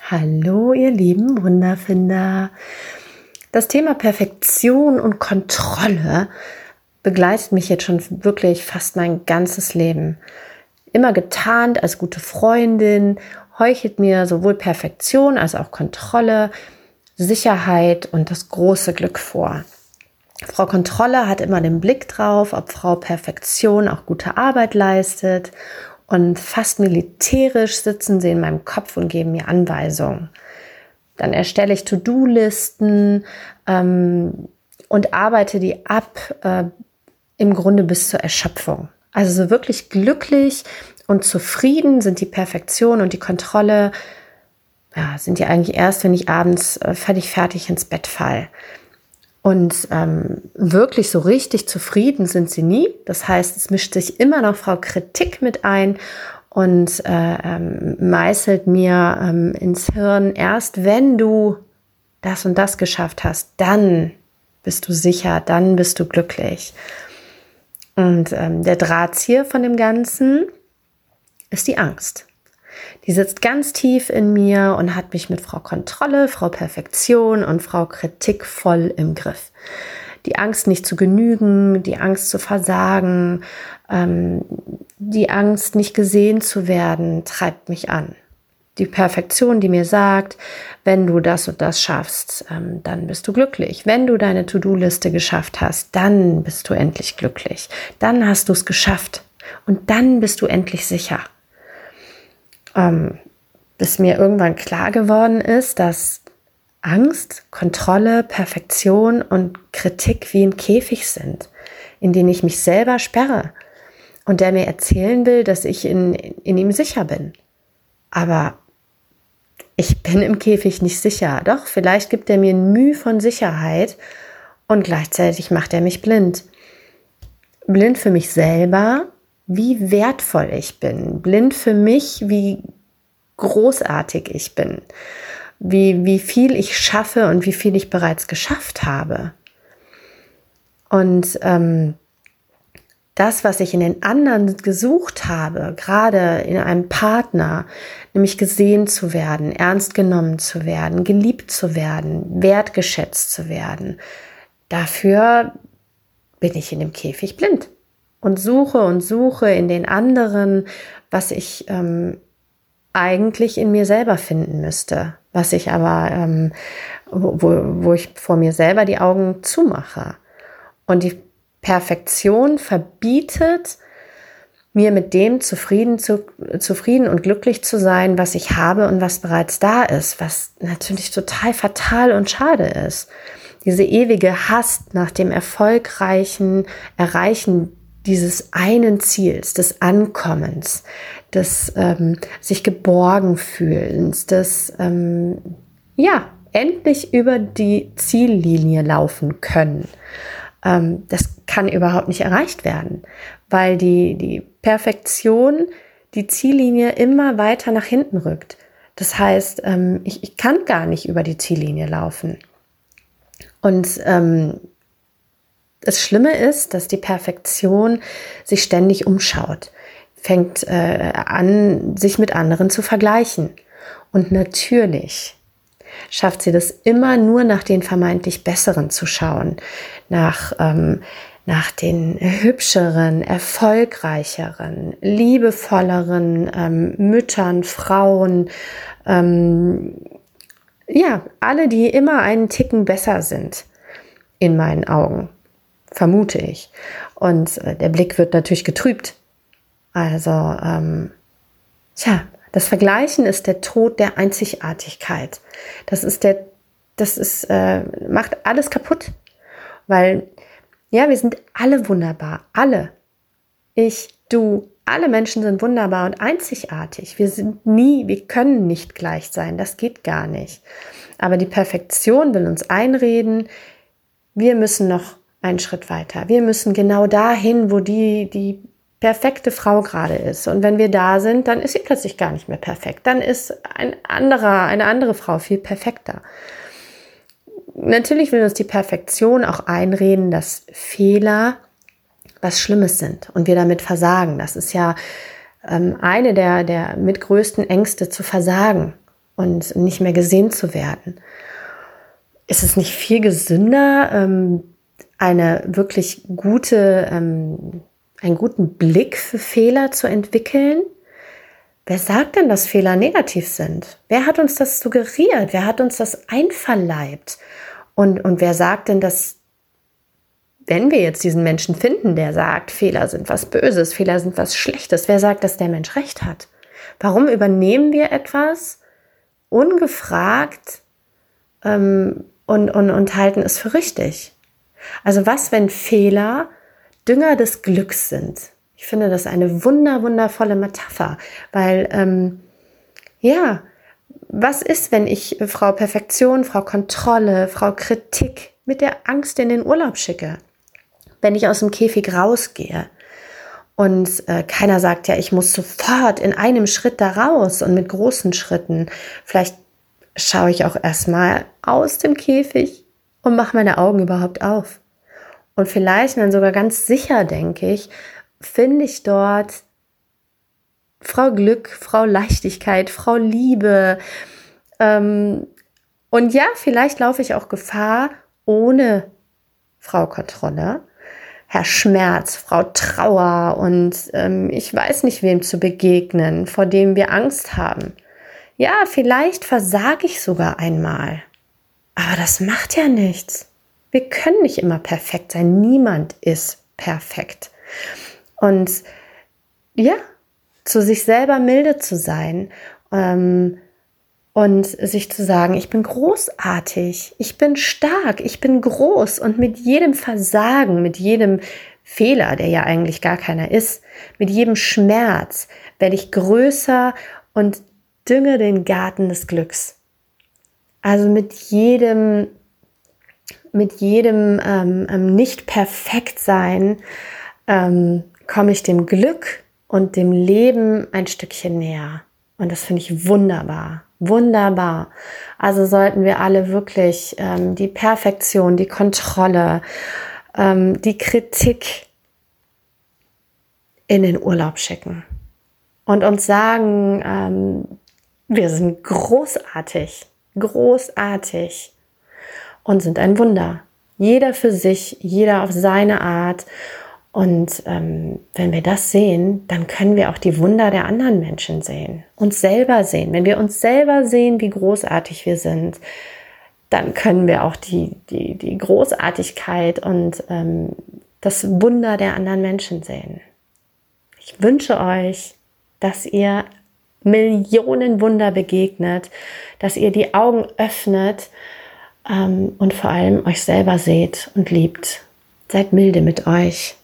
Hallo, ihr lieben Wunderfinder. Das Thema Perfektion und Kontrolle begleitet mich jetzt schon wirklich fast mein ganzes Leben. Immer getarnt als gute Freundin, heuchelt mir sowohl Perfektion als auch Kontrolle, Sicherheit und das große Glück vor. Frau Kontrolle hat immer den Blick drauf, ob Frau Perfektion auch gute Arbeit leistet und fast militärisch sitzen sie in meinem Kopf und geben mir Anweisungen. Dann erstelle ich To-Do-Listen ähm, und arbeite die ab, äh, im Grunde bis zur Erschöpfung. Also so wirklich glücklich und zufrieden sind die Perfektion und die Kontrolle, ja, sind die eigentlich erst, wenn ich abends äh, völlig fertig ins Bett fall. Und ähm, wirklich so richtig zufrieden sind sie nie. Das heißt, es mischt sich immer noch Frau Kritik mit ein und äh, ähm, meißelt mir ähm, ins Hirn, erst wenn du das und das geschafft hast, dann bist du sicher, dann bist du glücklich. Und ähm, der Drahtzieher von dem Ganzen ist die Angst. Die sitzt ganz tief in mir und hat mich mit Frau Kontrolle, Frau Perfektion und Frau Kritik voll im Griff. Die Angst nicht zu genügen, die Angst zu versagen, ähm, die Angst nicht gesehen zu werden, treibt mich an. Die Perfektion, die mir sagt, wenn du das und das schaffst, ähm, dann bist du glücklich. Wenn du deine To-Do-Liste geschafft hast, dann bist du endlich glücklich. Dann hast du es geschafft. Und dann bist du endlich sicher ähm, bis mir irgendwann klar geworden ist, dass Angst, Kontrolle, Perfektion und Kritik wie ein Käfig sind, in den ich mich selber sperre und der mir erzählen will, dass ich in, in ihm sicher bin. Aber ich bin im Käfig nicht sicher. Doch, vielleicht gibt er mir ein Mühe von Sicherheit und gleichzeitig macht er mich blind. Blind für mich selber wie wertvoll ich bin, blind für mich, wie großartig ich bin, wie, wie viel ich schaffe und wie viel ich bereits geschafft habe. Und ähm, das, was ich in den anderen gesucht habe, gerade in einem Partner, nämlich gesehen zu werden, ernst genommen zu werden, geliebt zu werden, wertgeschätzt zu werden, dafür bin ich in dem Käfig blind und suche und suche in den anderen, was ich ähm, eigentlich in mir selber finden müsste, was ich aber, ähm, wo, wo ich vor mir selber die Augen zumache. Und die Perfektion verbietet, mir mit dem zufrieden, zu, zufrieden und glücklich zu sein, was ich habe und was bereits da ist, was natürlich total fatal und schade ist. Diese ewige Hass nach dem erfolgreichen Erreichen dieses einen Ziels, des Ankommens, des ähm, sich geborgen fühlens, des ähm, ja endlich über die Ziellinie laufen können. Ähm, das kann überhaupt nicht erreicht werden, weil die die Perfektion die Ziellinie immer weiter nach hinten rückt. Das heißt, ähm, ich, ich kann gar nicht über die Ziellinie laufen. Und ähm, das Schlimme ist, dass die Perfektion sich ständig umschaut, fängt äh, an, sich mit anderen zu vergleichen. Und natürlich schafft sie das immer nur nach den vermeintlich Besseren zu schauen, nach, ähm, nach den hübscheren, erfolgreicheren, liebevolleren ähm, Müttern, Frauen, ähm, ja, alle, die immer einen Ticken besser sind, in meinen Augen vermute ich. Und äh, der Blick wird natürlich getrübt. Also, ähm, tja, das Vergleichen ist der Tod der Einzigartigkeit. Das ist der, das ist, äh, macht alles kaputt. Weil, ja, wir sind alle wunderbar. Alle. Ich, du, alle Menschen sind wunderbar und einzigartig. Wir sind nie, wir können nicht gleich sein. Das geht gar nicht. Aber die Perfektion will uns einreden, wir müssen noch einen Schritt weiter. Wir müssen genau dahin, wo die, die perfekte Frau gerade ist. Und wenn wir da sind, dann ist sie plötzlich gar nicht mehr perfekt. Dann ist ein anderer, eine andere Frau viel perfekter. Natürlich will uns die Perfektion auch einreden, dass Fehler was Schlimmes sind und wir damit versagen. Das ist ja ähm, eine der, der mitgrößten Ängste zu versagen. und nicht mehr gesehen zu werden. Ist es nicht viel gesünder, ähm, eine wirklich gute, ähm, einen guten Blick für Fehler zu entwickeln? Wer sagt denn, dass Fehler negativ sind? Wer hat uns das suggeriert? Wer hat uns das einverleibt? Und, und wer sagt denn, dass wenn wir jetzt diesen Menschen finden, der sagt, Fehler sind was Böses, Fehler sind was Schlechtes, wer sagt, dass der Mensch recht hat? Warum übernehmen wir etwas ungefragt ähm, und, und, und halten es für richtig? Also was, wenn Fehler Dünger des Glücks sind? Ich finde das eine wunder, wundervolle Metapher, weil ähm, ja, was ist, wenn ich Frau Perfektion, Frau Kontrolle, Frau Kritik mit der Angst in den Urlaub schicke? Wenn ich aus dem Käfig rausgehe und äh, keiner sagt, ja, ich muss sofort in einem Schritt da raus und mit großen Schritten. Vielleicht schaue ich auch erstmal aus dem Käfig und mache meine Augen überhaupt auf. Und vielleicht, dann sogar ganz sicher, denke ich, finde ich dort Frau Glück, Frau Leichtigkeit, Frau Liebe. Ähm, und ja, vielleicht laufe ich auch Gefahr ohne Frau Kontrolle. Herr Schmerz, Frau Trauer und ähm, ich weiß nicht wem zu begegnen, vor dem wir Angst haben. Ja, vielleicht versage ich sogar einmal. Aber das macht ja nichts. Wir können nicht immer perfekt sein. Niemand ist perfekt. Und ja, zu sich selber milde zu sein ähm, und sich zu sagen, ich bin großartig, ich bin stark, ich bin groß und mit jedem Versagen, mit jedem Fehler, der ja eigentlich gar keiner ist, mit jedem Schmerz werde ich größer und dünge den Garten des Glücks. Also mit jedem, mit jedem ähm, ähm nicht perfekt sein ähm, komme ich dem Glück und dem Leben ein Stückchen näher. Und das finde ich wunderbar, wunderbar. Also sollten wir alle wirklich ähm, die Perfektion, die Kontrolle, ähm, die Kritik in den Urlaub schicken und uns sagen, ähm, wir sind großartig, großartig und sind ein Wunder. Jeder für sich, jeder auf seine Art. Und ähm, wenn wir das sehen, dann können wir auch die Wunder der anderen Menschen sehen, uns selber sehen. Wenn wir uns selber sehen, wie großartig wir sind, dann können wir auch die, die, die Großartigkeit und ähm, das Wunder der anderen Menschen sehen. Ich wünsche euch, dass ihr Millionen Wunder begegnet, dass ihr die Augen öffnet ähm, und vor allem euch selber seht und liebt. Seid milde mit euch